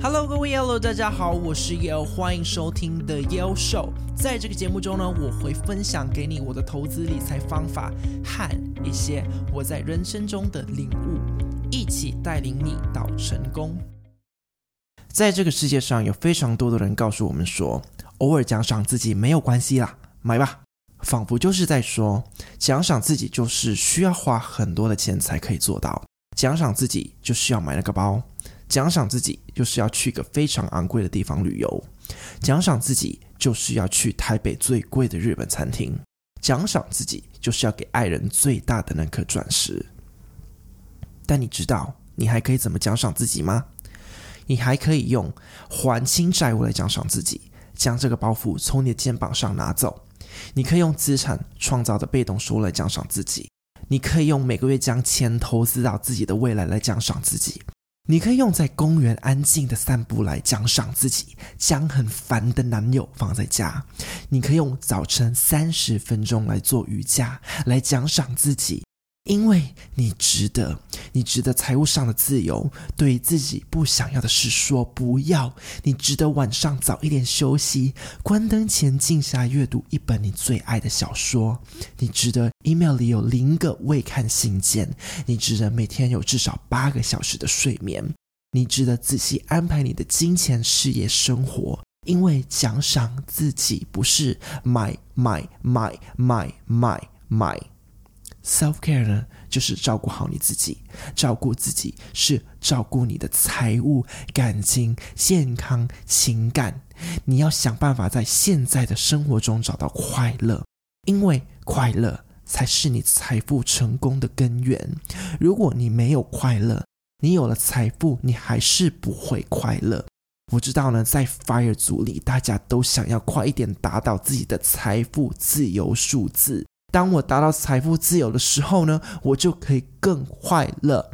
Hello，各位 Yellow，大家好，我是 Yo，欢迎收听 The Yellow Show。在这个节目中呢，我会分享给你我的投资理财方法和一些我在人生中的领悟，一起带领你到成功。在这个世界上，有非常多的人告诉我们说，偶尔奖赏自己没有关系啦，买吧，仿佛就是在说，奖赏自己就是需要花很多的钱才可以做到，奖赏自己就是要买那个包。奖赏自己就是要去一个非常昂贵的地方旅游，奖赏自己就是要去台北最贵的日本餐厅，奖赏自己就是要给爱人最大的那颗钻石。但你知道你还可以怎么奖赏自己吗？你还可以用还清债务来奖赏自己，将这个包袱从你的肩膀上拿走；你可以用资产创造的被动收入来奖赏自己；你可以用每个月将钱投资到自己的未来来奖赏自己。你可以用在公园安静的散步来奖赏自己，将很烦的男友放在家；你可以用早晨三十分钟来做瑜伽来奖赏自己。因为你值得，你值得财务上的自由，对自己不想要的事说不要。你值得晚上早一点休息，关灯前静下阅读一本你最爱的小说。你值得 email 里有零个未看信件。你值得每天有至少八个小时的睡眠。你值得仔细安排你的金钱、事业、生活。因为奖赏自己不是买买买买买买。Self care 呢，就是照顾好你自己。照顾自己是照顾你的财务、感情、健康、情感。你要想办法在现在的生活中找到快乐，因为快乐才是你财富成功的根源。如果你没有快乐，你有了财富，你还是不会快乐。我知道呢，在 FIRE 组里，大家都想要快一点达到自己的财富自由数字。当我达到财富自由的时候呢，我就可以更快乐。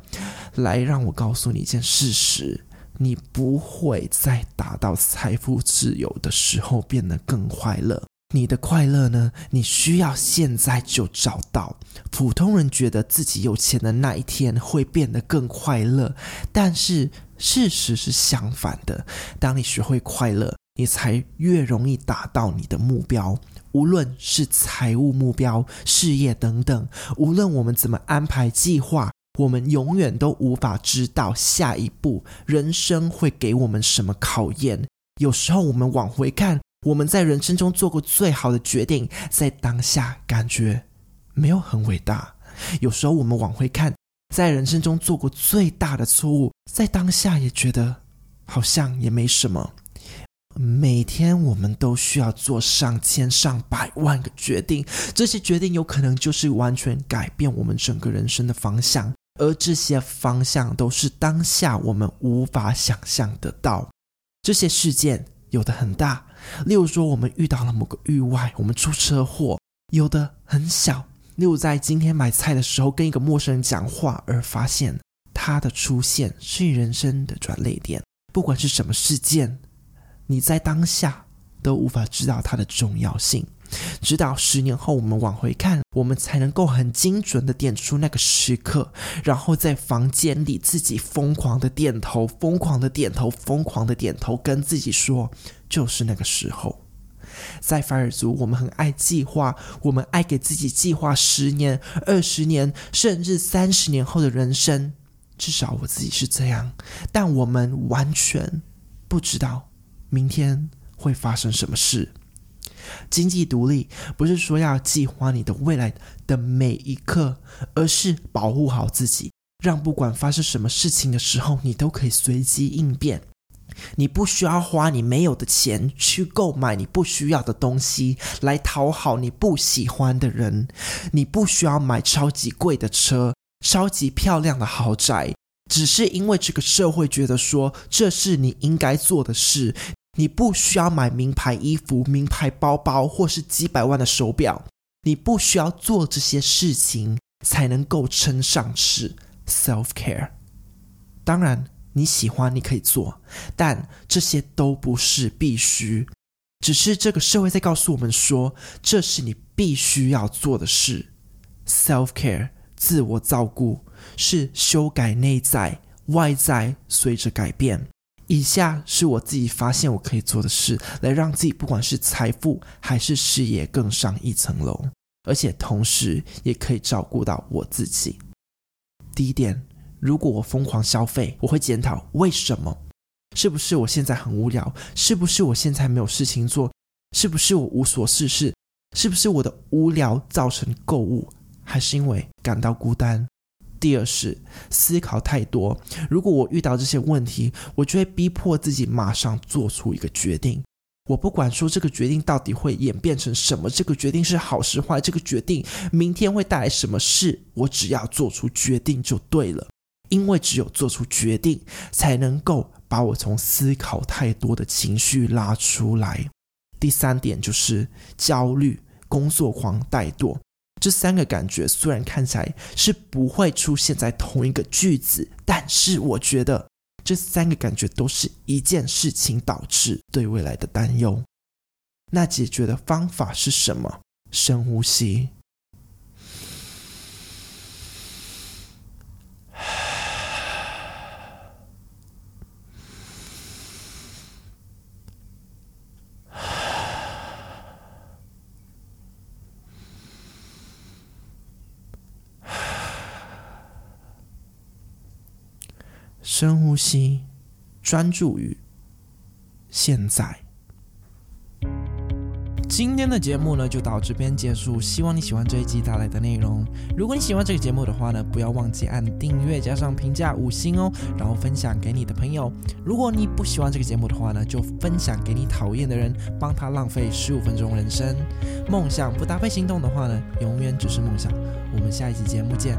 来，让我告诉你一件事实：你不会在达到财富自由的时候变得更快乐。你的快乐呢，你需要现在就找到。普通人觉得自己有钱的那一天会变得更快乐，但是事实是相反的。当你学会快乐，你才越容易达到你的目标。无论是财务目标、事业等等，无论我们怎么安排计划，我们永远都无法知道下一步人生会给我们什么考验。有时候我们往回看，我们在人生中做过最好的决定，在当下感觉没有很伟大；有时候我们往回看，在人生中做过最大的错误，在当下也觉得好像也没什么。每天我们都需要做上千上百万个决定，这些决定有可能就是完全改变我们整个人生的方向，而这些方向都是当下我们无法想象得到。这些事件有的很大，例如说我们遇到了某个意外，我们出车祸；有的很小，例如在今天买菜的时候跟一个陌生人讲话，而发现他的出现是你人生的转捩点。不管是什么事件。你在当下都无法知道它的重要性，直到十年后我们往回看，我们才能够很精准的点出那个时刻，然后在房间里自己疯狂的点头，疯狂的点头，疯狂的点头，跟自己说，就是那个时候。在凡尔族，我们很爱计划，我们爱给自己计划十年、二十年，甚至三十年后的人生，至少我自己是这样，但我们完全不知道。明天会发生什么事？经济独立不是说要计划你的未来的每一刻，而是保护好自己，让不管发生什么事情的时候，你都可以随机应变。你不需要花你没有的钱去购买你不需要的东西来讨好你不喜欢的人，你不需要买超级贵的车、超级漂亮的豪宅，只是因为这个社会觉得说这是你应该做的事。你不需要买名牌衣服、名牌包包，或是几百万的手表。你不需要做这些事情才能够称上是 self care。当然，你喜欢你可以做，但这些都不是必须。只是这个社会在告诉我们说，这是你必须要做的事。self care，自我照顾，是修改内在，外在随着改变。以下是我自己发现我可以做的事，来让自己不管是财富还是事业更上一层楼，而且同时也可以照顾到我自己。第一点，如果我疯狂消费，我会检讨为什么？是不是我现在很无聊？是不是我现在没有事情做？是不是我无所事事？是不是我的无聊造成购物？还是因为感到孤单？第二是思考太多。如果我遇到这些问题，我就会逼迫自己马上做出一个决定。我不管说这个决定到底会演变成什么，这个决定是好是坏，这个决定明天会带来什么事，我只要做出决定就对了。因为只有做出决定，才能够把我从思考太多的情绪拉出来。第三点就是焦虑、工作狂、怠惰。这三个感觉虽然看起来是不会出现在同一个句子，但是我觉得这三个感觉都是一件事情导致对未来的担忧。那解决的方法是什么？深呼吸。深呼吸，专注于现在。今天的节目呢，就到这边结束。希望你喜欢这一集带来的内容。如果你喜欢这个节目的话呢，不要忘记按订阅加上评价五星哦，然后分享给你的朋友。如果你不喜欢这个节目的话呢，就分享给你讨厌的人，帮他浪费十五分钟人生。梦想不搭配行动的话呢，永远只是梦想。我们下一集节目见。